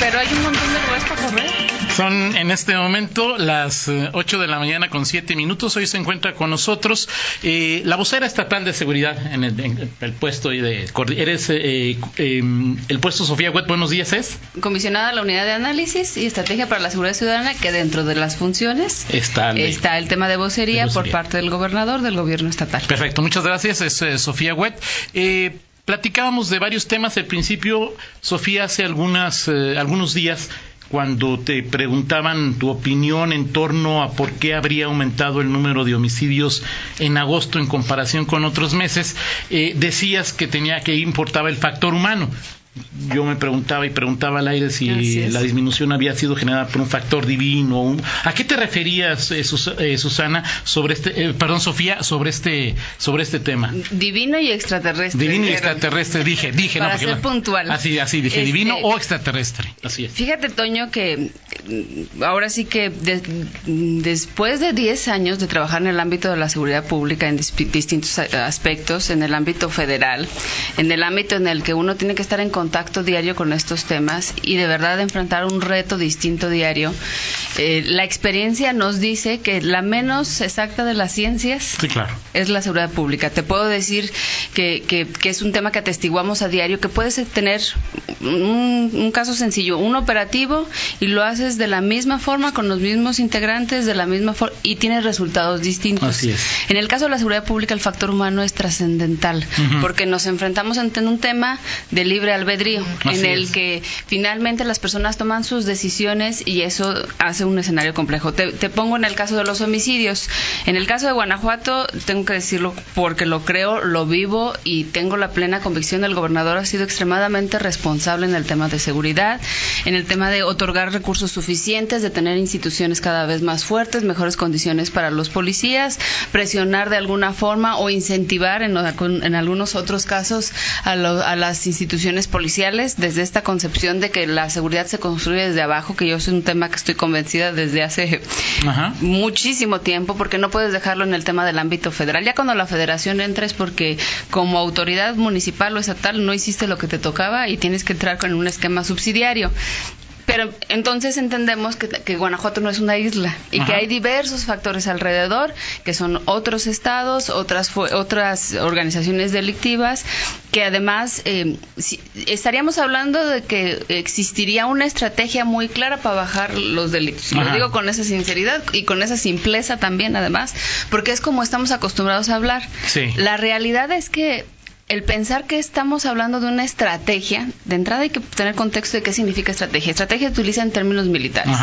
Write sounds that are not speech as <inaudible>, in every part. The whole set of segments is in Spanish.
Pero hay un montón de lugares para correr. Son en este momento las 8 eh, de la mañana con 7 minutos. Hoy se encuentra con nosotros eh, la vocera estatal de seguridad en el, puesto de. Eres eh, em, el puesto Sofía Wet. Buenos días, ¿es? Comisionada de la Unidad de Análisis y Estrategia para la Seguridad Ciudadana, que dentro de las funciones está el, está el tema de vocería, por parte del gobernador del gobierno estatal. Perfecto, muchas gracias. Es Sofía Wet. Platicábamos de varios temas. Al principio, Sofía, hace algunas, eh, algunos días, cuando te preguntaban tu opinión en torno a por qué habría aumentado el número de homicidios en agosto en comparación con otros meses, eh, decías que tenía que importaba el factor humano yo me preguntaba y preguntaba al aire si la disminución había sido generada por un factor divino. ¿A qué te referías, eh, eh, Susana, sobre este, eh, perdón, Sofía, sobre este, sobre este tema? Divino y extraterrestre. Divino y extraterrestre, dije, dije, Para ser puntual. Así, así, dije, este, divino o extraterrestre. Así es. Fíjate, Toño, que mm, ahora sí que después de 10 años de trabajar en el ámbito de la seguridad pública en distintos aspectos, en el ámbito federal, en el ámbito en el que uno tiene que estar en contacto diario con estos temas y de verdad enfrentar un reto distinto diario. Eh, la experiencia nos dice que la menos exacta de las ciencias es la seguridad pública. Te puedo decir que, que, es un tema que atestiguamos a diario, que puedes tener un, caso sencillo, un operativo y lo haces de la misma forma, con los mismos integrantes, de la misma forma y tienes resultados distintos. En el caso de la seguridad pública, el factor humano es trascendental, porque nos enfrentamos ante un tema de libre albedrío en el que finalmente las personas toman sus decisiones y eso hace un escenario complejo. Te, pongo en el caso de los homicidios. En el caso de Guanajuato, tengo que decirlo porque lo creo, lo vivo y tengo la plena convicción, el gobernador ha sido extremadamente responsable en el tema de seguridad, en el tema de otorgar recursos suficientes, de tener instituciones cada vez más fuertes, mejores condiciones para los policías, presionar de alguna forma o incentivar en, en algunos otros casos a, a las instituciones policiales desde esta concepción de que la seguridad se construye desde abajo, que yo es un tema que estoy convencida desde hace muchísimo tiempo, porque no puedes dejarlo en el tema del ámbito federal. Ya cuando la federación entra es porque como autoridad municipal o estatal no hiciste lo que te tocaba y tienes que entrar con un esquema subsidiario. Pero entonces entendemos que, Guanajuato no es una isla y que hay diversos factores alrededor, que son otros estados, otras otras organizaciones delictivas, que además eh, estaríamos hablando de que existiría una estrategia muy clara para bajar los delitos. Lo digo con esa sinceridad y con esa simpleza también, además, porque es como estamos acostumbrados a hablar. La realidad es que el pensar que estamos hablando de una estrategia, de entrada hay que tener contexto de qué significa estrategia. Estrategia se utiliza en términos militares.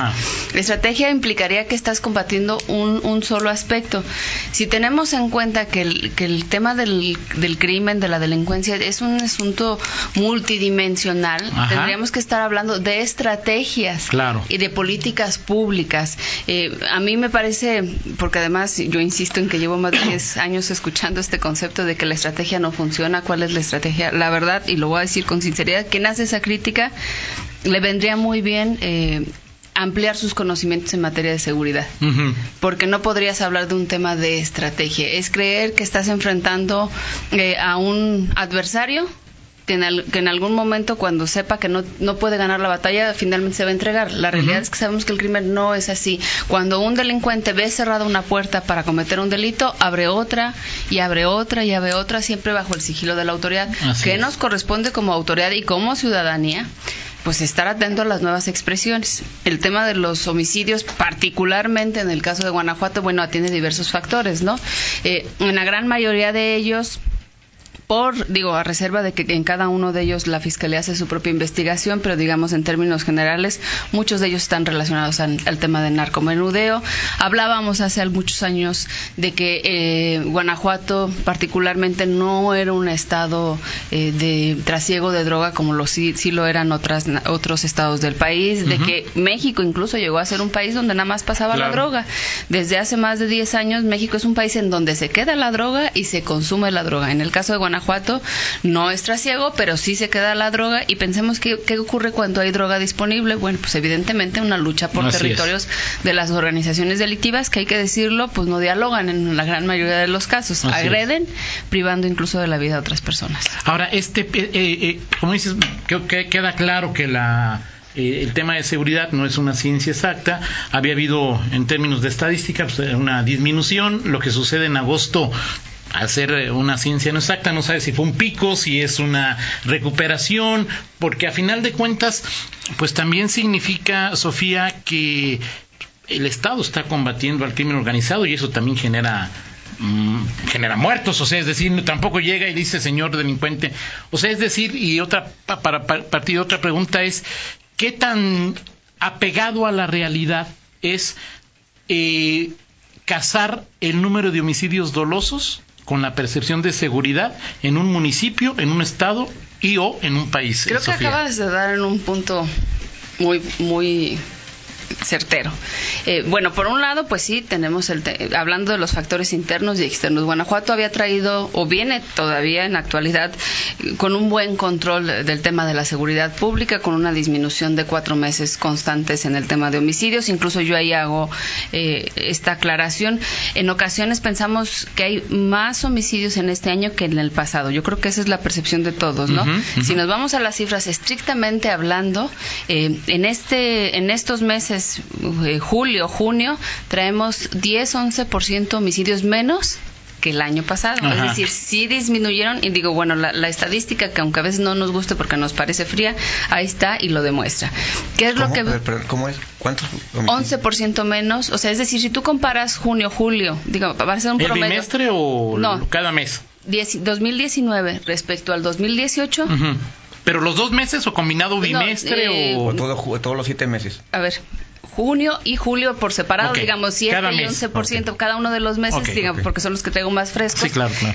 Estrategia implicaría que estás combatiendo un, solo aspecto. Si tenemos en cuenta que el, que el tema del, del, crimen, de la delincuencia, es un asunto multidimensional, tendríamos que estar hablando de estrategias y de políticas públicas. Eh, a mí me parece, porque además yo insisto en que llevo más de 10 años escuchando este concepto de que la estrategia no funciona cuál es la estrategia. La verdad, y lo voy a decir con sinceridad, quien hace esa crítica le vendría muy bien eh, ampliar sus conocimientos en materia de seguridad, porque no podrías hablar de un tema de estrategia. Es creer que estás enfrentando eh, a un adversario que en, algún momento cuando sepa que no, no puede ganar la batalla, finalmente se va a entregar. La realidad es que sabemos que el crimen no es así. Cuando un delincuente ve cerrada una puerta para cometer un delito, abre otra y abre otra y abre otra, siempre bajo el sigilo de la autoridad. que nos corresponde como autoridad y como ciudadanía? pues estar atento a las nuevas expresiones. El tema de los homicidios, particularmente en el caso de Guanajuato, bueno, atiende diversos factores, ¿no? Eh, en la gran mayoría de ellos, por, digo, a reserva de que en cada uno de ellos la Fiscalía hace su propia investigación, pero digamos en términos generales, muchos de ellos están relacionados al, tema de narcomenudeo. Hablábamos hace muchos años de que eh, Guanajuato particularmente no era un estado eh, de trasiego de droga como lo sí, sí lo eran otras, otros estados del país, de que México incluso llegó a ser un país donde nada más pasaba la droga. Desde hace más de 10 años México es un país en donde se queda la droga y se consume la droga. En el caso de Guanajuato Guanajuato no es trasiego, pero sí se queda la droga y pensemos que, qué ocurre cuando hay droga disponible. Bueno, pues evidentemente una lucha por territorios de las organizaciones delictivas que hay que decirlo, pues no dialogan en la gran mayoría de los casos, agreden, privando incluso de la vida a otras personas. Ahora, este, eh, eh, como dices, que, queda claro que la eh, el tema de seguridad no es una ciencia exacta. Había habido, en términos de estadística, pues, una disminución. Lo que sucede en agosto ser eh, una ciencia no exacta, no sabe si fue un pico, si es una recuperación, porque a final de cuentas, pues también significa, Sofía, que el Estado está combatiendo al crimen organizado y eso también genera mm, genera muertos, o sea, es decir, tampoco llega y dice señor delincuente, o sea, es decir, y otra para, partir otra pregunta es qué tan apegado a la realidad es eh, cazar el número de homicidios dolosos con la percepción de seguridad en un municipio, en un estado y o en un país. Creo que acabas de dar en un punto muy muy certero. Eh, bueno, por un lado, pues sí, tenemos el hablando de los factores internos y externos. Guanajuato había traído o viene todavía en la actualidad con un buen control del tema de la seguridad pública, con una disminución de cuatro meses constantes en el tema de homicidios. Incluso yo ahí hago eh, esta aclaración. En ocasiones pensamos que hay más homicidios en este año que en el pasado. Yo creo que esa es la percepción de todos, ¿no? Si nos vamos a las cifras estrictamente hablando, eh, en este en estos meses eh, julio, junio, traemos 10-11% homicidios menos que el año pasado. Es decir, sí disminuyeron y digo, bueno, la, estadística que aunque a veces no nos guste porque nos parece fría, ahí está y lo demuestra. ¿Qué es lo que... ¿Cómo es? ¿Cuántos? 11% menos. O sea, es decir, si tú comparas junio, julio, digo, va a ser un promedio... ¿El bimestre o cada mes? 2019 respecto al 2018... ¿Pero los dos meses o combinado bimestre eh, o...? todos los siete meses. A ver, junio y julio por separado, digamos 7 y 11% cada uno de los meses, digamos, porque son los que traigo más frescos.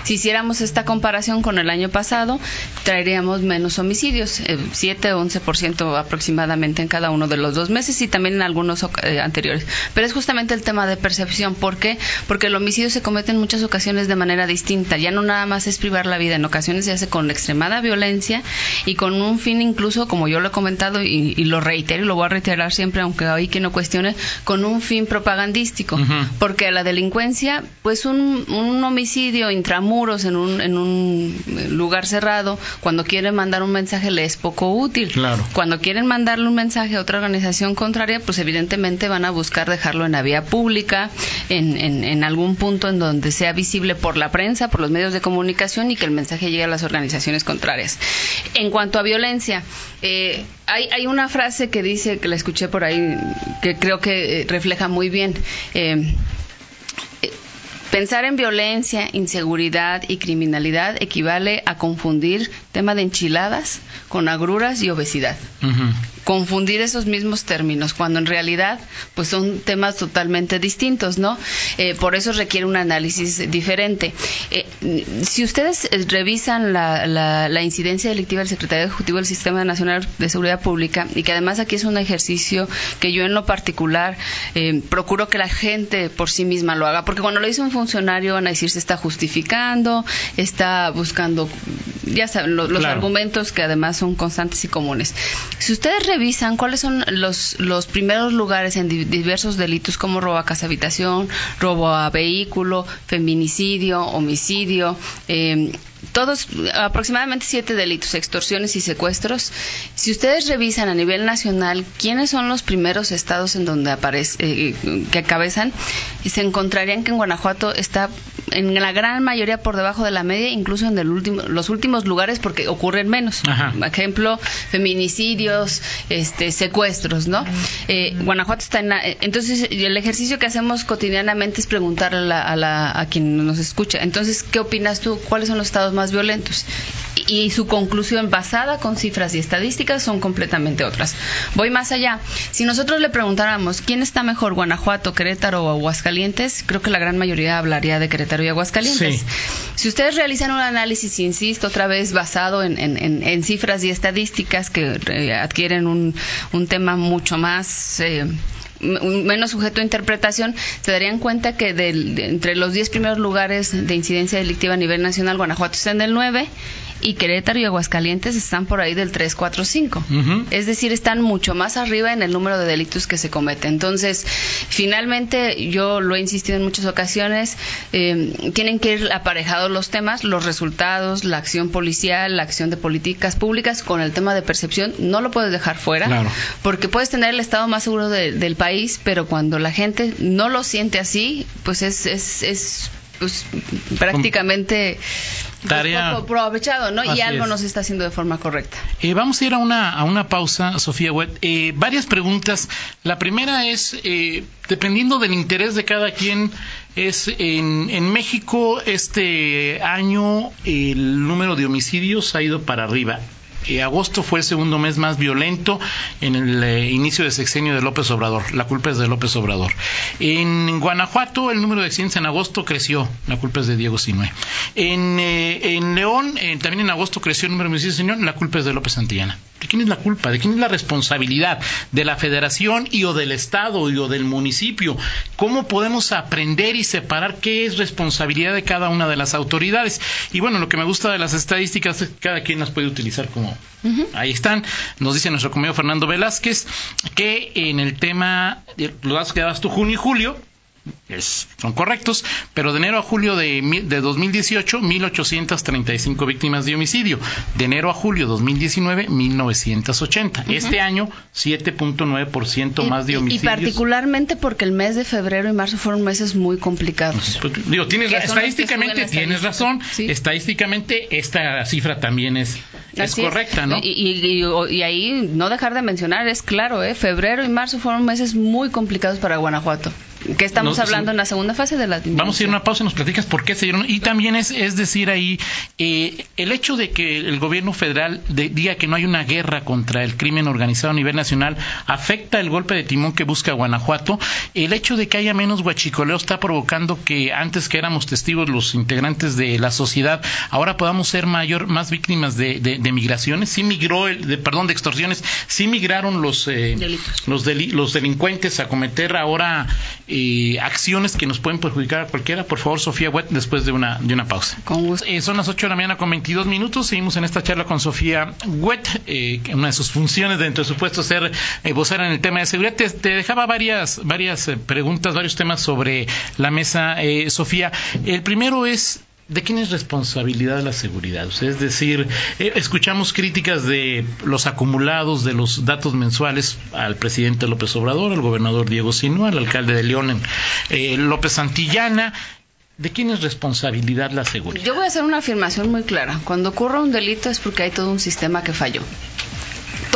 Si hiciéramos esta comparación con el año pasado, traeríamos menos homicidios, eh, 7 o 11% aproximadamente en cada uno de los dos meses y también en algunos eh, anteriores. Pero es justamente el tema de percepción. ¿Por qué? Porque el homicidio se comete en muchas ocasiones de manera distinta. Ya no nada más es privar la vida, en ocasiones se hace con extremada violencia y con un fin incluso, como yo lo he comentado y, y lo reitero y lo voy a reiterar siempre, aunque hoy que no cuestiones con un fin propagandístico, porque la delincuencia, pues un, un, homicidio intramuros en un, en un lugar cerrado, cuando quieren mandar un mensaje le es poco útil. Cuando quieren mandarle un mensaje a otra organización contraria, pues evidentemente van a buscar dejarlo en la vía pública, en, en, en algún punto en donde sea visible por la prensa, por los medios de comunicación y que el mensaje llegue a las organizaciones contrarias. En cuanto a violencia, eh, hay, hay una frase que dice, que la escuché por ahí, que creo que eh, refleja muy bien. Eh, pensar en violencia, inseguridad y criminalidad equivale a confundir tema de enchiladas con agruras y obesidad confundir esos mismos términos, cuando en realidad pues son temas totalmente distintos, ¿no? Eh, por eso requiere un análisis diferente. Eh, si ustedes eh, revisan la, la, incidencia delictiva del Secretario Ejecutivo del Sistema Nacional de Seguridad Pública, y que además aquí es un ejercicio que yo en lo particular procuro que la gente por sí misma lo haga, porque cuando lo dice un funcionario van a decir se está justificando, está buscando, ya saben, los argumentos que además son constantes y comunes. Si ustedes revisan cuáles son los, los primeros lugares en diversos delitos como robo a casa habitación, robo a vehículo, feminicidio, homicidio, eh, todos aproximadamente siete delitos, extorsiones y secuestros. Si ustedes revisan a nivel nacional quiénes son los primeros estados en donde aparece, eh, que cabezan, se encontrarían que en Guanajuato está en la gran mayoría por debajo de la media, incluso en el último, los últimos lugares porque ocurren menos. Por ejemplo, feminicidios, este, secuestros, ¿no? Eh, Guanajuato está en la, entonces el ejercicio que hacemos cotidianamente es preguntarle a, la, a quien nos escucha. Entonces, ¿qué opinas tú? ¿Cuáles son los estados más violentos. Y, su conclusión basada con cifras y estadísticas son completamente otras. Voy más allá. Si nosotros le preguntáramos quién está mejor, Guanajuato, Querétaro o Aguascalientes, creo que la gran mayoría hablaría de Querétaro y Aguascalientes. Si ustedes realizan un análisis, insisto, otra vez basado en, cifras y estadísticas que eh, adquieren un, tema mucho más... Eh, menos sujeto a interpretación, se darían cuenta que entre los 10 primeros lugares de incidencia delictiva a nivel nacional, Guanajuato está en el 9 y Querétaro y Aguascalientes están por ahí del 3, 4, 5. Es decir, están mucho más arriba en el número de delitos que se cometen. Entonces, finalmente, yo lo he insistido en muchas ocasiones, eh, tienen que ir aparejados los temas, los resultados, la acción policial, la acción de políticas públicas con el tema de percepción. No lo puedes dejar fuera, porque puedes tener el Estado más seguro del país, pero cuando la gente no lo siente así, pues es, es, es pues prácticamente pues, Tarea. aprovechado, ¿no? y algo no se está haciendo de forma correcta. Eh, vamos a ir a una, a una pausa, Sofía Wet. Eh, varias preguntas. La primera es, eh, dependiendo del interés de cada quien, es en, en México este año el número de homicidios ha ido para arriba. Eh, agosto fue el segundo mes más violento en el eh, inicio de sexenio de López Obrador. La culpa es de López Obrador. En Guanajuato el número de accidentes en agosto creció. La culpa es de Diego Sinue. En, eh, en León también en agosto creció el número de homicidios. La culpa es de López Santillana. ¿De quién es la culpa? ¿De quién es la responsabilidad? ¿De la federación y o del Estado y o del municipio? ¿Cómo podemos aprender y separar qué es responsabilidad de cada una de las autoridades? Y bueno, lo que me gusta de las estadísticas es que cada quien las puede utilizar como... Ahí están. Nos dice nuestro compañero Fernando Velázquez que en el tema de los datos que dabas tú junio y julio, son correctos, pero de enero a julio de, de 2018, 1.835 víctimas de homicidio. De enero a julio de 2019, 1.980. Este año, 7.9% más de homicidios. Y particularmente porque el mes de febrero y marzo fueron meses muy complicados. Pues, digo, tienes, estadísticamente tienes razón. Estadísticamente esta cifra también es, es correcta, ¿no? Y, y, ahí no dejar de mencionar, es claro, ¿eh? febrero y marzo fueron meses muy complicados para Guanajuato que estamos hablando en la segunda fase de la Vamos a ir a una pausa y nos platicas por qué se dieron. Y también es, es decir ahí, eh, el hecho de que el gobierno federal diga que no hay una guerra contra el crimen organizado a nivel nacional afecta el golpe de timón que busca Guanajuato. El hecho de que haya menos guachicoleo está provocando que antes que éramos testigos los integrantes de la sociedad, ahora podamos ser mayor, más víctimas de, de, migraciones. Sí migró, el, de, perdón, de extorsiones, sí migraron los, eh, los, los delincuentes a cometer ahora acciones que nos pueden perjudicar a cualquiera, por favor, Sofía Wet, después de una, de una pausa. Eh, son las 8 de la mañana con 22 minutos. Seguimos en esta charla con Sofía Wet, eh, una de sus funciones dentro de su puesto ser eh, vocera en el tema de seguridad. Te, dejaba varias, varias preguntas, varios temas sobre la mesa, Sofía. El primero es ¿De quién es responsabilidad la seguridad? es decir, eh, escuchamos críticas de los acumulados de los datos mensuales al presidente López Obrador, al gobernador Diego Sinúa, al alcalde de León, eh, López Santillana. ¿De quién es responsabilidad la seguridad? Yo voy a hacer una afirmación muy clara. Cuando ocurre un delito es porque hay todo un sistema que falló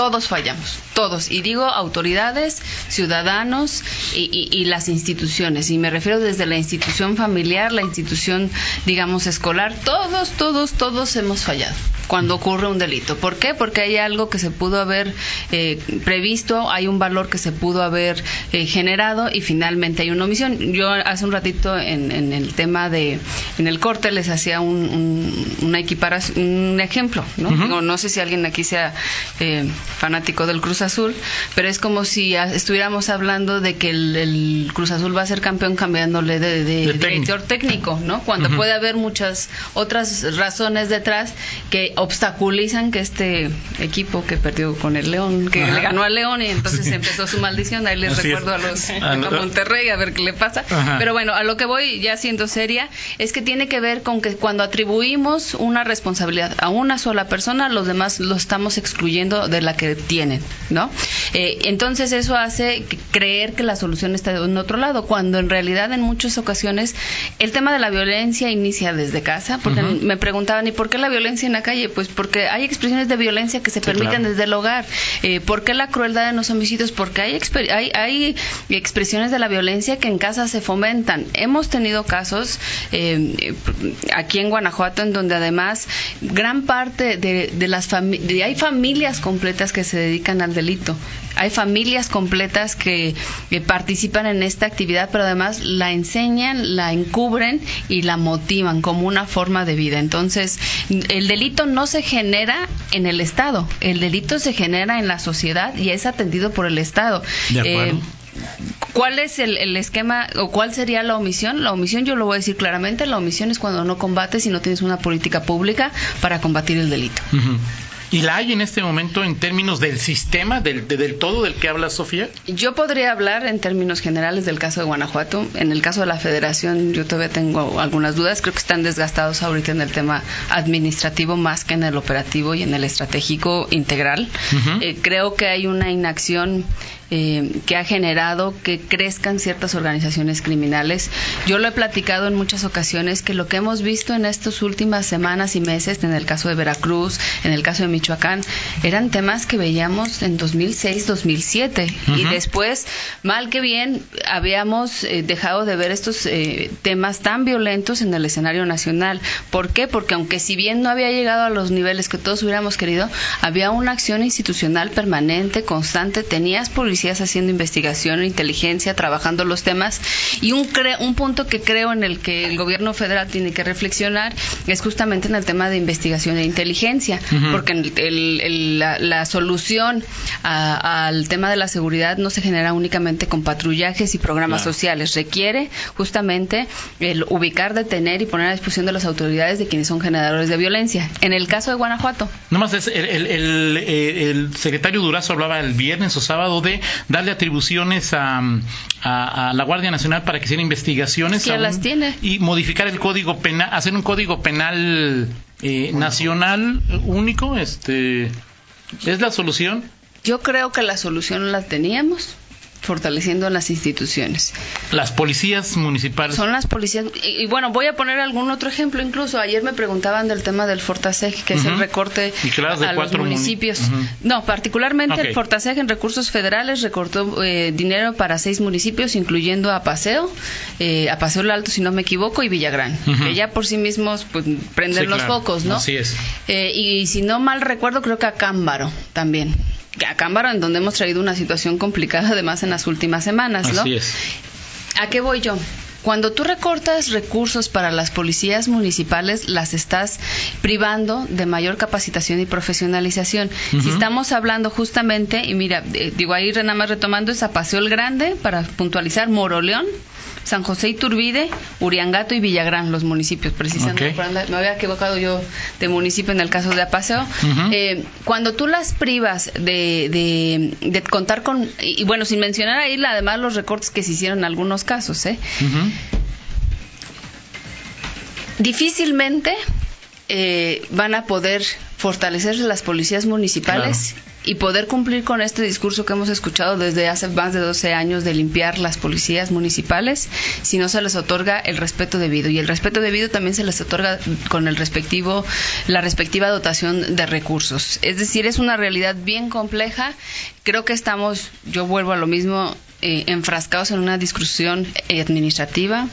todos fallamos, todos. Y digo autoridades, ciudadanos y, las instituciones. Y me refiero desde la institución familiar, la institución, digamos, escolar. Todos, todos, todos hemos fallado cuando ocurre un delito. ¿Por qué? Porque hay algo que se pudo haber eh, previsto, hay un valor que se pudo haber eh, generado y finalmente hay una omisión. Yo hace un ratito en, el tema de, en el corte les hacía un, una equiparación, un ejemplo, ¿no? ¿no? sé si alguien aquí sea eh, fanático del Cruz Azul, pero es como si estuviéramos hablando de que el, Cruz Azul va a ser campeón cambiándole de, director técnico, ¿no? Cuando puede haber muchas otras razones detrás que obstaculizan que este equipo que perdió con el León, que le ganó al León y entonces empezó su maldición, ahí les recuerdo a los a Monterrey a ver qué le pasa. Pero bueno, a lo que voy ya siendo seria es que tiene que ver con que cuando atribuimos una responsabilidad a una sola persona, los demás lo estamos excluyendo de la que tienen, ¿no? Eh, entonces eso hace creer que la solución está en otro lado, cuando en realidad en muchas ocasiones el tema de la violencia inicia desde casa, porque me preguntaban, ¿y por qué la violencia en la calle? Pues porque hay expresiones de violencia que se permiten desde el hogar. Eh, ¿Por qué la crueldad en los homicidios? Porque hay, hay, hay expresiones de la violencia que en casa se fomentan. Hemos tenido casos eh, aquí en Guanajuato en donde además gran parte de, de las familias, hay familias completas que se dedican al delito. Hay familias completas que, participan en esta actividad, pero además la enseñan, la encubren y la motivan como una forma de vida. Entonces, el delito no se genera en el Estado, el delito se genera en la sociedad y es atendido por el Estado. De acuerdo. Eh, ¿Cuál es el, el, esquema o cuál sería la omisión? La omisión, yo lo voy a decir claramente, la omisión es cuando no combates y no tienes una política pública para combatir el delito. Uh -huh. ¿Y la hay en este momento en términos del sistema, del, del, todo del que habla Sofía? Yo podría hablar en términos generales del caso de Guanajuato. En el caso de la federación yo todavía tengo algunas dudas. Creo que están desgastados ahorita en el tema administrativo más que en el operativo y en el estratégico integral. Uh -huh. eh, creo que hay una inacción eh, que ha generado que crezcan ciertas organizaciones criminales. Yo lo he platicado en muchas ocasiones que lo que hemos visto en estas últimas semanas y meses, en el caso de Veracruz, en el caso de Michoacán, eran temas que veíamos en 2006, 2007 uh -huh. y después, mal que bien, habíamos eh, dejado de ver estos eh, temas tan violentos en el escenario nacional. ¿Por qué? Porque aunque si bien no había llegado a los niveles que todos hubiéramos querido, había una acción institucional permanente, constante, tenías policías haciendo investigación, inteligencia, trabajando los temas. Y un, un punto que creo en el que el gobierno federal tiene que reflexionar es justamente en el tema de investigación e inteligencia, uh -huh. porque el, el, la, la, solución a, al tema de la seguridad no se genera únicamente con patrullajes y programas claro. sociales, requiere justamente el ubicar, detener y poner a disposición de las autoridades de quienes son generadores de violencia. En el caso de Guanajuato. Nomás es el, el, el secretario Durazo hablaba el viernes o sábado de darle atribuciones a, a, a, la Guardia Nacional para que hiciera investigaciones que las tiene. y modificar el código penal, hacer un código penal eh, nacional único, este es la solución. Yo creo que la solución la teníamos fortaleciendo las instituciones. Las policías municipales. Son las policías. Y, y, bueno, voy a poner algún otro ejemplo. Incluso ayer me preguntaban del tema del Fortaseg, que uh -huh. es el recorte a los municipios. Uh -huh. No, particularmente okay. el Fortaseg en recursos federales recortó eh, dinero para seis municipios, incluyendo a Paseo, eh, a Paseo el Alto, si no me equivoco, y Villagrán, uh -huh. que ya por sí mismos pues, prenden sí, los claro. focos, ¿no? Así es. Eh, y si no mal recuerdo, creo que a Cámbaro también a Cámbaro, en donde hemos traído una situación complicada además en las últimas semanas, ¿no? Así es. ¿A qué voy yo? Cuando tú recortas recursos para las policías municipales, las estás privando de mayor capacitación y profesionalización. Uh -huh. Si estamos hablando justamente, y mira, eh, digo ahí nada más retomando, es a Paseo el Grande, para puntualizar, Moroleón, San José Iturbide, Uriangato y Villagrán, los municipios, precisamente. Okay. Me había equivocado yo de municipio en el caso de Apaseo. Uh -huh. eh, cuando tú las privas de, de, de, contar con, y bueno, sin mencionar ahí además los recortes que se hicieron en algunos casos, ¿eh? Uh -huh. Difícilmente eh, van a poder fortalecerse las policías municipales. Claro y poder cumplir con este discurso que hemos escuchado desde hace más de 12 años de limpiar las policías municipales si no se les otorga el respeto debido. Y el respeto debido también se les otorga con el respectivo la respectiva dotación de recursos. Es decir es una realidad bien compleja. Creo que estamos yo vuelvo a lo mismo eh, enfrascados en una discusión administrativa,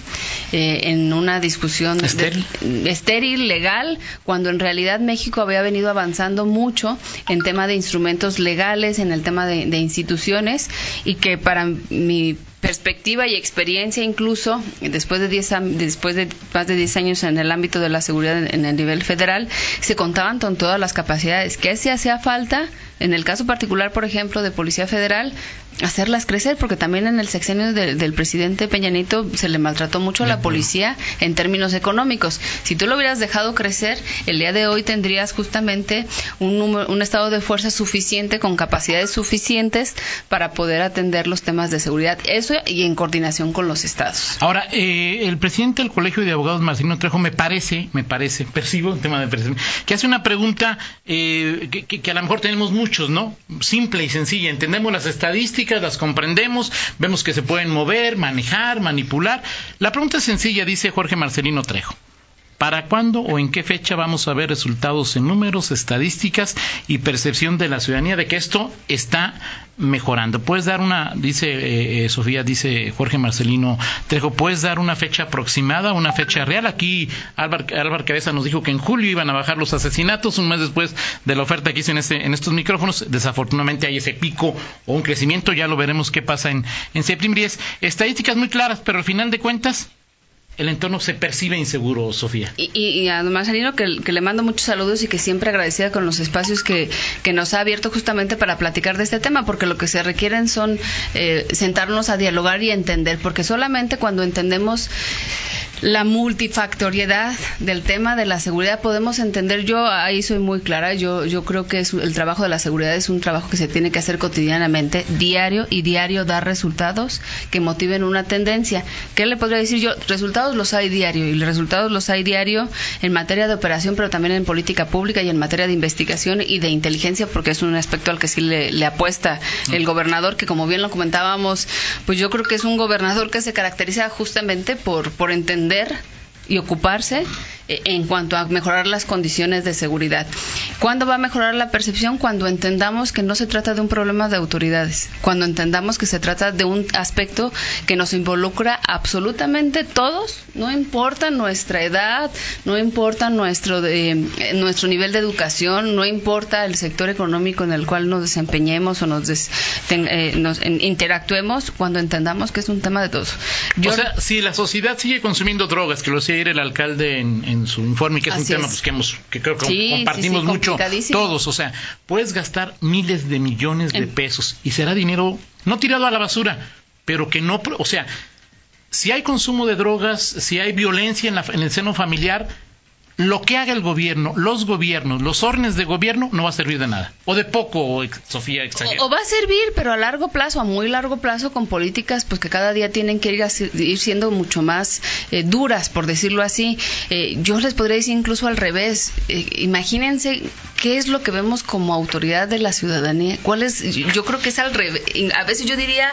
eh, en una discusión estéril. De, estéril, legal, cuando en realidad México había venido avanzando mucho en tema de instrumentos legales, en el tema de, de instituciones, y que para mi perspectiva y experiencia incluso después de diez, después de más de 10 años en el ámbito de la seguridad en, en el nivel federal se contaban con todas las capacidades que se hacía falta en el caso particular, por ejemplo, de Policía Federal, hacerlas crecer, porque también en el sexenio de, del presidente Peñanito se le maltrató mucho a la policía en términos económicos. Si tú lo hubieras dejado crecer, el día de hoy tendrías justamente un, número, un estado de fuerza suficiente, con capacidades suficientes para poder atender los temas de seguridad. Y en coordinación con los estados. Ahora, eh, el presidente del Colegio de Abogados, Marcelino Trejo, me parece, me parece, <laughs> percibo el tema de percepción, que hace una pregunta eh, que, que, a lo mejor tenemos mucho muchos, ¿no? Simple y sencilla. Entendemos las estadísticas, las comprendemos, vemos que se pueden mover, manejar, manipular. La pregunta es sencilla, dice Jorge Marcelino Trejo. ¿Para cuándo o en qué fecha vamos a ver resultados en números, estadísticas y percepción de la ciudadanía de que esto está mejorando? ¿Puedes dar una, dice eh, eh, Sofía, dice Jorge Marcelino Trejo, ¿puedes dar una fecha aproximada, una fecha real? Aquí Álvaro, Cabeza nos dijo que en julio iban a bajar los asesinatos, un mes después de la oferta que hizo en, este, en estos micrófonos. Desafortunadamente hay ese pico o un crecimiento, ya lo veremos qué pasa en, en septiembre. Y es estadísticas muy claras, pero al final de cuentas, el entorno se percibe inseguro, Sofía. Y, y, que, que, le mando muchos saludos y que siempre agradecida con los espacios que, que, nos ha abierto justamente para platicar de este tema, porque lo que se requieren son eh, sentarnos a dialogar y entender, porque solamente cuando entendemos la multifactoriedad del tema de la seguridad. Podemos entender yo ahí soy muy clara yo yo creo que es, el trabajo de la seguridad es un trabajo que se tiene que hacer cotidianamente diario y diario dar resultados que motiven una tendencia. Qué le podría decir yo resultados los hay diario y los resultados los hay diario en materia de operación pero también en política pública y en materia de investigación y de inteligencia porque es un aspecto al que sí le, le apuesta el gobernador que como bien lo comentábamos pues yo creo que es un gobernador que se caracteriza justamente por por entender entender y ocuparse en cuanto a mejorar las condiciones de seguridad. ¿Cuándo va a mejorar la percepción? Cuando entendamos que no se trata de un problema de autoridades, cuando entendamos que se trata de un aspecto que nos involucra absolutamente todos, no importa nuestra edad, no importa nuestro, de, nuestro nivel de educación, no importa el sector económico en el cual nos desempeñemos o nos, des, ten, eh, nos en, interactuemos, cuando entendamos que es un tema de todos. Yo, o sea, si la sociedad sigue consumiendo drogas, que lo decía ayer el alcalde en, en su informe, que es Así un tema es. Pues, que, hemos, que creo que sí, compartimos sí, sí, mucho todos. O sea, puedes gastar miles de millones de pesos y será dinero no tirado a la basura, pero que no, o sea, si hay consumo de drogas, si hay violencia en, la, en el seno familiar, lo que haga el gobierno, los gobiernos, los órdenes de gobierno, no va a servir de nada. O de poco, Sofía, exagera. O, va a servir, pero a largo plazo, a muy largo plazo, con políticas pues que cada día tienen que ir, ir siendo mucho más eh, duras, por decirlo así. Eh, yo les podría decir incluso al revés. Eh, imagínense qué es lo que vemos como autoridad de la ciudadanía. ¿Cuál es? Yo creo que es al revés. A veces yo diría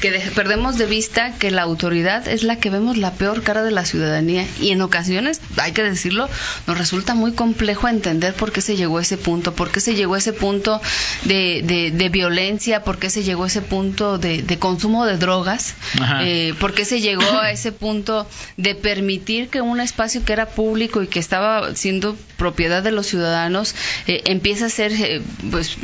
que de, perdemos de vista que la autoridad es la que vemos la peor cara de la ciudadanía. Y en ocasiones, hay que decirlo, nos resulta muy complejo entender por qué se llegó a ese punto, por qué se llegó a ese punto de, de, de violencia, por qué se llegó a ese punto de, de consumo de drogas, eh, por qué se llegó a ese punto de permitir que un espacio que era público y que estaba siendo propiedad de los ciudadanos eh, empieza a ser eh, pues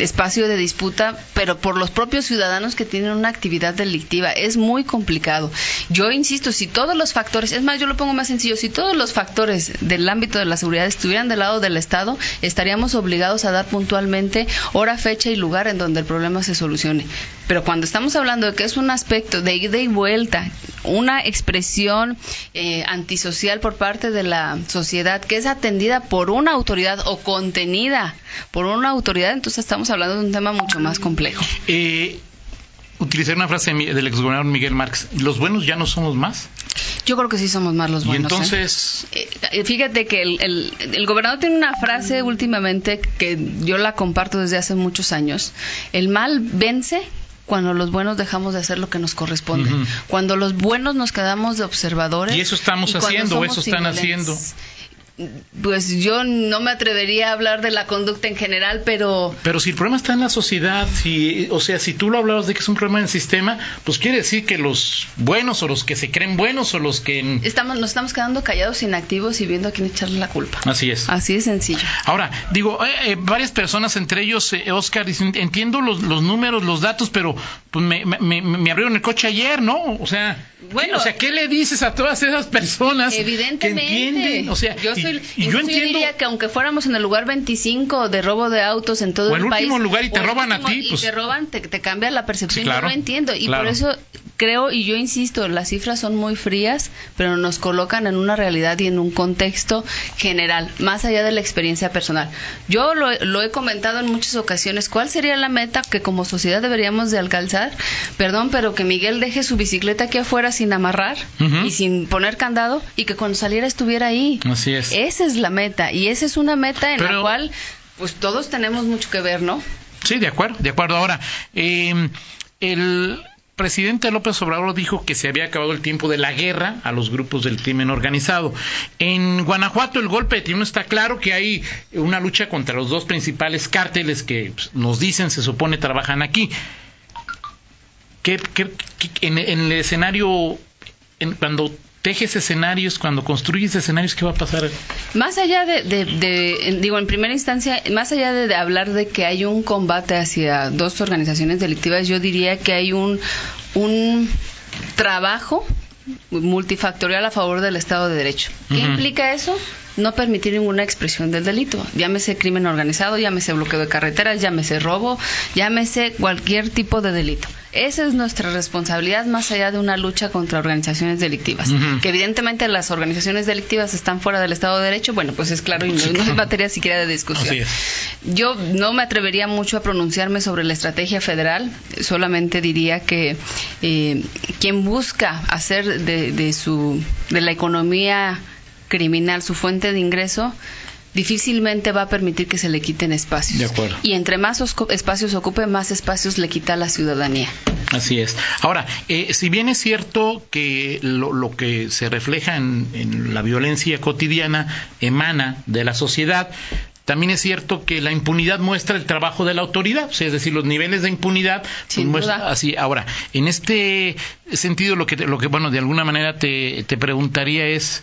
espacio de disputa, pero por los propios ciudadanos que tienen una actividad delictiva. Es muy complicado. Yo insisto, si todos los factores, es más, yo lo pongo más sencillo, si todos los factores del ámbito de la seguridad estuvieran del lado del Estado, estaríamos obligados a dar puntualmente hora, fecha y lugar en donde el problema se solucione. Pero cuando estamos hablando de que es un aspecto de ida y vuelta, una expresión eh, antisocial por parte de la sociedad que es atendida por una autoridad o contenida por una autoridad, entonces estamos hablando de un tema mucho más complejo. Eh, utilizar una frase del exgobernador Miguel Marx, ¿los buenos ya no somos más? Yo creo que sí somos más los buenos. Y entonces... ¿eh? Eh, fíjate que el, el, el, gobernador tiene una frase últimamente que yo la comparto desde hace muchos años. El mal vence cuando los buenos dejamos de hacer lo que nos corresponde. Uh -huh. Cuando los buenos nos quedamos de observadores. Y eso estamos haciendo, o eso están haciendo pues yo no me atrevería a hablar de la conducta en general, pero... Pero si el problema está en la sociedad, si, o sea, si tú lo hablabas de que es un problema en el sistema, pues quiere decir que los buenos o los que se creen buenos o los que... Estamos, nos estamos quedando callados, inactivos y viendo a quién echarle la culpa. Así es. Así de sencillo. Ahora, digo, eh, eh, varias personas, entre ellos eh, Oscar, dicen, entiendo los, los, números, los datos, pero pues me, me, me, abrieron el coche ayer, ¿no? O sea, bueno, ¿qué, o sea, ¿qué le dices a todas esas personas evidentemente, que entienden? O sea, yo y, y yo entiendo. diría que aunque fuéramos en el lugar 25 de robo de autos en todo o el, el país. último lugar y te roban último, a ti. Pues, y te roban, te, te cambia la percepción. Sí, claro, yo lo entiendo. Y claro. por eso creo, y yo insisto, las cifras son muy frías, pero nos colocan en una realidad y en un contexto general, más allá de la experiencia personal. Yo lo, lo he comentado en muchas ocasiones. ¿Cuál sería la meta que como sociedad deberíamos de alcanzar? Perdón, pero que Miguel deje su bicicleta aquí afuera sin amarrar uh -huh. y sin poner candado y que cuando saliera estuviera ahí. Así es. Esa es la meta y esa es una meta en Pero, la cual pues todos tenemos mucho que ver, ¿no? Sí, de acuerdo, de acuerdo. Ahora, eh, el presidente López Obrador dijo que se había acabado el tiempo de la guerra a los grupos del crimen organizado. En Guanajuato el golpe de timón está claro que hay una lucha contra los dos principales cárteles que pues, nos dicen, se supone, trabajan aquí. ¿Qué, qué, qué en, en, el escenario, en, cuando tejes escenarios, cuando construyes escenarios, ¿qué va a pasar? Más allá de, de, de digo, en primera instancia, más allá de, de, hablar de que hay un combate hacia dos organizaciones delictivas, yo diría que hay un, un trabajo multifactorial a favor del Estado de Derecho. ¿Qué implica eso? No permitir ninguna expresión del delito. Llámese crimen organizado, llámese bloqueo de carreteras, llámese robo, llámese cualquier tipo de delito. Esa es nuestra responsabilidad más allá de una lucha contra organizaciones delictivas. Que evidentemente las organizaciones delictivas están fuera del Estado de Derecho, bueno, pues es claro y no, no es <laughs> materia siquiera de discusión. Yo no me atrevería mucho a pronunciarme sobre la estrategia federal, solamente diría que eh, quien busca hacer de, de su de la economía criminal su fuente de ingreso difícilmente va a permitir que se le quiten espacios. De acuerdo. Y entre más espacios ocupe, más espacios le quita a la ciudadanía. Así es. Ahora, eh, si bien es cierto que lo, lo que se refleja en, en la violencia cotidiana emana de la sociedad, también es cierto que la impunidad muestra el trabajo de la autoridad, o sea, es decir, los niveles de impunidad Sin duda. así. Ahora, en este sentido, lo que, lo que bueno, de alguna manera te, te preguntaría es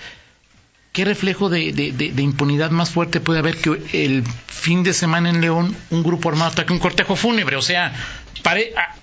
¿Qué reflejo de, impunidad más fuerte puede haber que el fin de semana en León un grupo armado ataque un cortejo fúnebre? O sea, pare- a-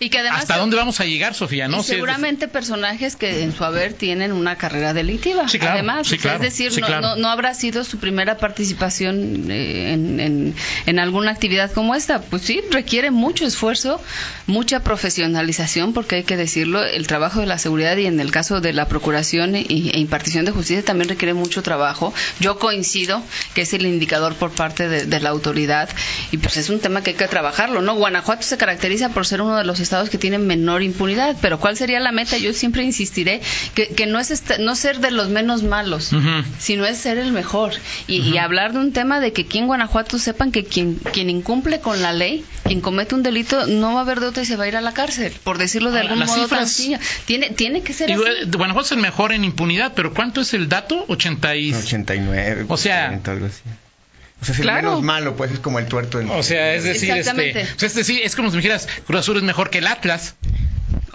Y que además ¿hasta dónde vamos a llegar, Sofía? ¿No? Seguramente personajes que en su haber tienen una carrera delictiva. Sí, claro, Además, sí, claro, es decir, sí, no, claro. no, no habrá sido su primera participación eh, en, en- en alguna actividad como esta. Pues sí, requiere mucho esfuerzo, mucha profesionalización, porque hay que decirlo, el trabajo de la seguridad y en el caso de la procuración y- e impartición de justicia también requiere mucho trabajo. Yo coincido que es el indicador por parte de, de la autoridad y pues es un tema que hay que trabajarlo, ¿no? Guanajuato se caracteriza por ser uno de los estados que tienen menor impunidad, pero ¿cuál sería la meta? Yo siempre insistiré que, que no es esta- no ser de los menos malos, sino es ser el mejor y, y hablar de un tema de que aquí en Guanajuato sepan que quien, quien incumple con la ley, quien comete un delito, no va a haber de otra y se va a ir a la cárcel, por decirlo de Ahora, algún las modo cifras-. Tiene, tiene que ser así. Guanajuato es el mejor en impunidad, pero ¿cuánto es el dato? 80 y... 89. O sea- 40, algo así. O sea, es el Claro. menos malo, pues es como el tuerto del. O sea, es decir, este, o sea, es decir, es como si me dijeras, Cruz Azul es mejor que el Atlas,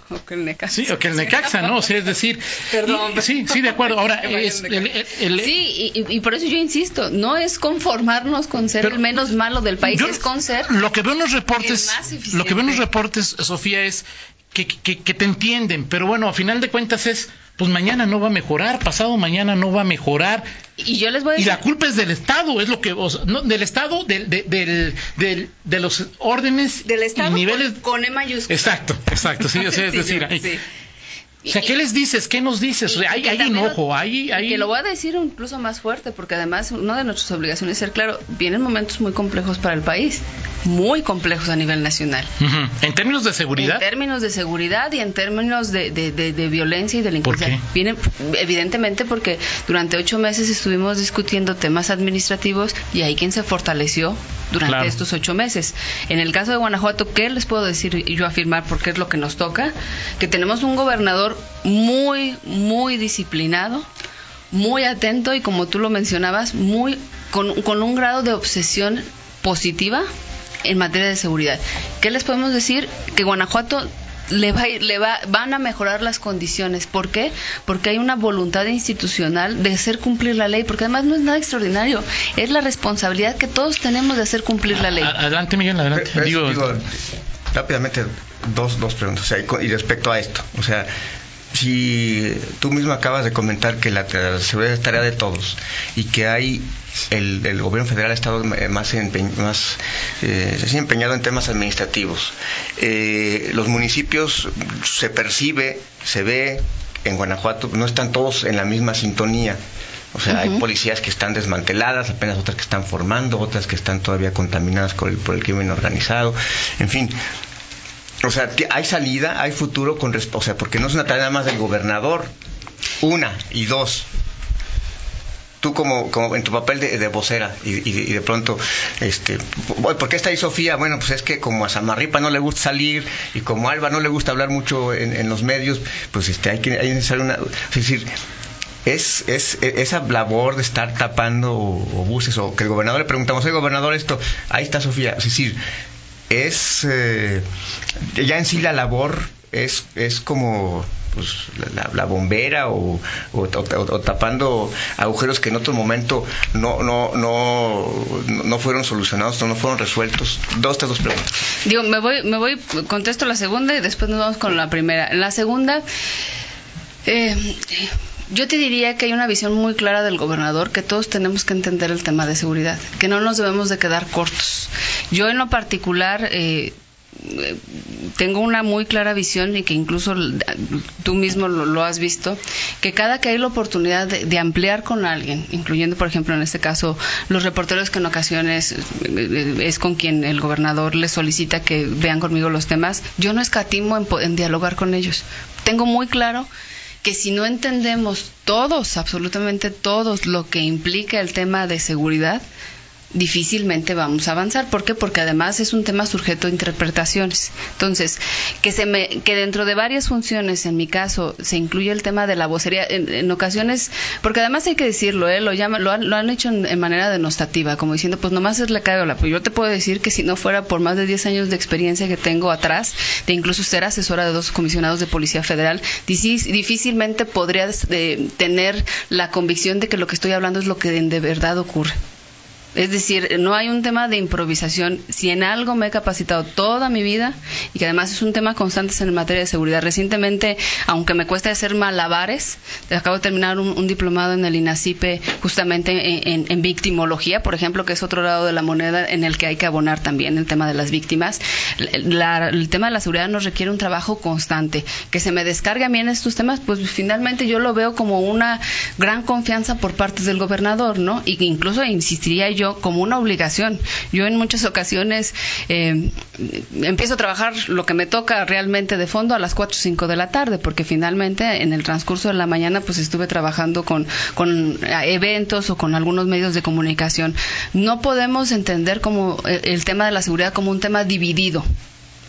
O que el Necaxa. sí, o que el Necaxa, ¿no? O sea, es decir, <laughs> Perdón. y- sí, sí, de acuerdo. Ahora, <laughs> es el el, el- el- Sí, y, por eso yo insisto, no es conformarnos con ser el menos malo del país, Yo- es con ser Lo que veo en los reportes, el lo que veo en los reportes, Sofía, es que, que- que te entienden, pero bueno, a final de cuentas es, pues mañana no va a mejorar, pasado mañana no va a mejorar, Y yo les voy a y decir, la culpa es del Estado, es lo que, o sea, no, del Estado, del, de, del, del- de los órdenes del Estado y niveles. con, con E mayúscula. Exacto, exacto, sí, o sea, es <laughs> Sí, decir, yo- sí. O sea, ¿qué les dices? ¿Qué nos dices? Y- hay, hay enojo, hay, hay... Que lo voy a decir incluso más fuerte, porque además una de nuestras obligaciones es ser claro, vienen momentos muy complejos para el país, muy complejos a nivel nacional. En términos de seguridad, En términos de seguridad y en términos de, de- de- de violencia y delincuencia. ¿Por qué? Vienen, evidentemente, porque durante ocho meses estuvimos discutiendo temas administrativos y hay quien se fortaleció durante Claro. estos ocho meses. En el caso de Guanajuato, ¿qué les puedo decir y yo afirmar? Porque es lo que nos toca, que tenemos un gobernador muy, muy disciplinado, muy atento y como tú lo mencionabas, muy con, con un grado de obsesión positiva en materia de seguridad. ¿Qué les podemos decir? Que Guanajuato le va, le va, van a mejorar las condiciones. ¿Por qué? Porque hay una voluntad institucional de hacer cumplir la ley, porque además no es nada extraordinario, es la responsabilidad que todos tenemos de hacer cumplir la ley. Adelante Miguel, adelante. Pero- pero Digo, digo, rápidamente, dos, dos preguntas. O sea, y respecto a esto, o sea, si tú mismo acabas de comentar que la, la seguridad es tarea de todos y que hay el, el gobierno federal ha estado más, más eh, empeñado en temas administrativos. Eh, los municipios se percibe, se ve en Guanajuato, no están todos en la misma sintonía. O sea, hay policías que están desmanteladas, apenas otras que están formando, otras que están todavía contaminadas por el, por el crimen organizado. En fin, o sea, hay salida, hay futuro con o sea, porque no es una tarea nada más del gobernador. Una y dos. Tú como, como en tu papel de, de vocera y, y- de pronto, este, "Oye, ¿por qué está ahí Sofía? Bueno, pues es que como a Samarripa no le gusta salir y como a Alba no le gusta hablar mucho en, en los medios, pues este, hay que hay necesario una, es decir, es, es esa labor de estar tapando o, o buses o que el gobernador le preguntamos, oye gobernador esto, ahí está Sofía, es decir, es eh, ya en sí la labor es, es como pues, la, la- bombera o, o- tapando agujeros que en otro momento no, no, no, no fueron solucionados, no fueron resueltos. Dos, estas dos preguntas. Digo, me voy, me voy, contesto la segunda y después nos vamos con la primera. La segunda, Eh, yo te diría que hay una visión muy clara del gobernador que todos tenemos que entender el tema de seguridad, que no nos debemos de quedar cortos. Yo en lo particular eh, tengo una muy clara visión y que incluso tú mismo lo, has visto, que cada que hay la oportunidad de, ampliar con alguien, incluyendo por ejemplo en este caso los reporteros que en ocasiones eh, es con quien el gobernador les solicita que vean conmigo los temas, yo no escatimo en dialogar con ellos. Tengo muy claro que si no entendemos todos, absolutamente todos, lo que implica el tema de seguridad, difícilmente vamos a avanzar. ¿Por qué? Porque además es un tema sujeto a interpretaciones. Entonces, que se me, que dentro de varias funciones, en mi caso, se incluye el tema de la vocería, en, ocasiones, porque además hay que decirlo, ¿eh? lo, llama, lo, han, lo han hecho en, manera denostativa, como diciendo, pues nomás es la la Pues yo te puedo decir que si no fuera por más de 10 años de experiencia que tengo atrás, de incluso ser asesora de dos comisionados de Policía Federal, difícilmente podría eh, tener la convicción de que lo que estoy hablando es lo que de verdad ocurre. Es decir, no hay un tema de improvisación. Si en algo me he capacitado toda mi vida y que además es un tema constante en materia de seguridad. Recientemente, aunque me cuesta hacer malabares, acabo de terminar un, diplomado en el INACIPE justamente en, victimología, por ejemplo, que es otro lado de la moneda en el que hay que abonar también el tema de las víctimas. el tema de la seguridad nos requiere un trabajo constante. Que se me descargue a mí en estos temas, pues finalmente yo lo veo como una gran confianza por parte del gobernador, ¿no? Y que incluso insistiría yo como una obligación. Yo en muchas ocasiones eh, empiezo a trabajar lo que me toca realmente de fondo a las 4 o 5 de la tarde, porque finalmente en el transcurso de la mañana pues estuve trabajando con, con eventos o con algunos medios de comunicación. No podemos entender como el tema de la seguridad como un tema dividido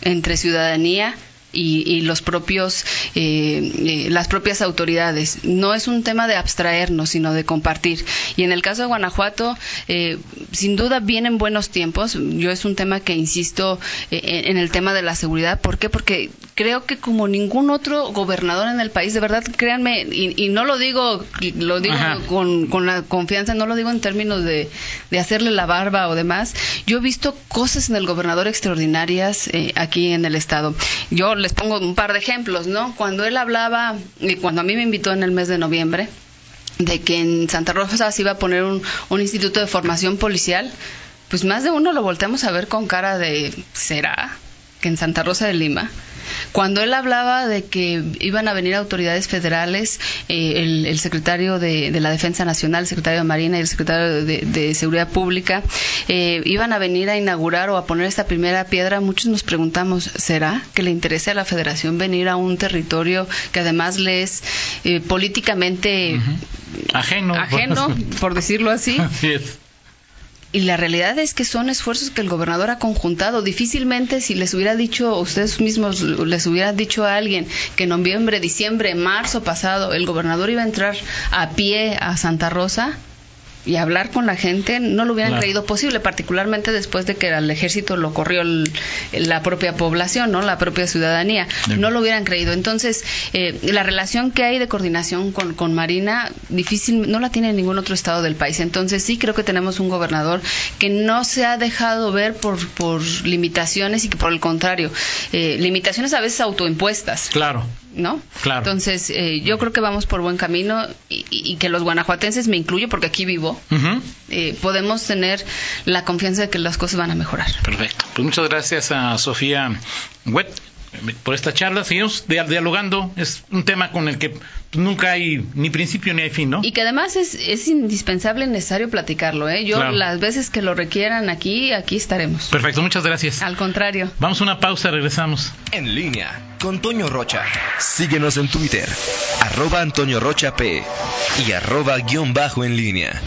entre ciudadanía y, los propios, eh, eh, las propias autoridades. No es un tema de abstraernos, sino de compartir. Y en el caso de Guanajuato, eh, sin duda vienen buenos tiempos. Yo es un tema que insisto en el tema de la seguridad. ¿Por qué? Porque creo que como ningún otro gobernador en el país, de verdad, créanme, y, no lo digo, lo digo con, con, la confianza, no lo digo en términos de, de, hacerle la barba o demás. Yo he visto cosas en el gobernador extraordinarias aquí en el estado. Yo les pongo un par de ejemplos, ¿no? Cuando él hablaba, y cuando a mí me invitó en el mes de noviembre, de que en Santa Rosa se iba a poner un, un instituto de formación policial, pues más de uno lo volteamos a ver con cara de, ¿será que en Santa Rosa de Lima? Cuando él hablaba de que iban a venir autoridades federales, eh, el, secretario de, la Defensa Nacional, el secretario de Marina y el secretario de, Seguridad Pública, eh, iban a venir a inaugurar o a poner esta primera piedra, muchos nos preguntamos, ¿será que le interesa a la Federación venir a un territorio que además le es eh, políticamente ajeno, ajeno por decirlo así? <laughs> Así es y la realidad es que son esfuerzos que el gobernador ha conjuntado. Difícilmente si les hubiera dicho, ustedes mismos les hubieran dicho a alguien que en noviembre, diciembre, marzo pasado el gobernador iba a entrar a pie a Santa Rosa, y hablar con la gente no lo hubieran creído posible, particularmente después de que al ejército lo corrió la propia población, no, la propia ciudadanía, no lo hubieran creído. Entonces, eh, la relación que hay de coordinación con, con Marina difícil, no la tiene ningún otro estado del país. Entonces, sí creo que tenemos un gobernador que no se ha dejado ver por, por limitaciones y que por el contrario, eh, limitaciones a veces autoimpuestas. Claro. ¿no? Claro. Entonces, eh, yo creo que vamos por buen camino y, que los guanajuatenses, me incluyo porque aquí vivo, eh, podemos tener la confianza de que las cosas van a mejorar. Perfecto. Pues muchas gracias a Sofía Wet por esta charla. Seguimos dialogando. Es un tema con el que nunca hay ni principio ni hay fin, ¿no? Y que además es, es indispensable, necesario platicarlo, ¿eh? Yo las veces que lo requieran aquí, aquí estaremos. Perfecto, muchas gracias. Al contrario. Vamos a una pausa, regresamos. En línea con Toño Rocha. Síguenos en Twitter, arroba Antonio Rocha P y arroba guion bajo en línea.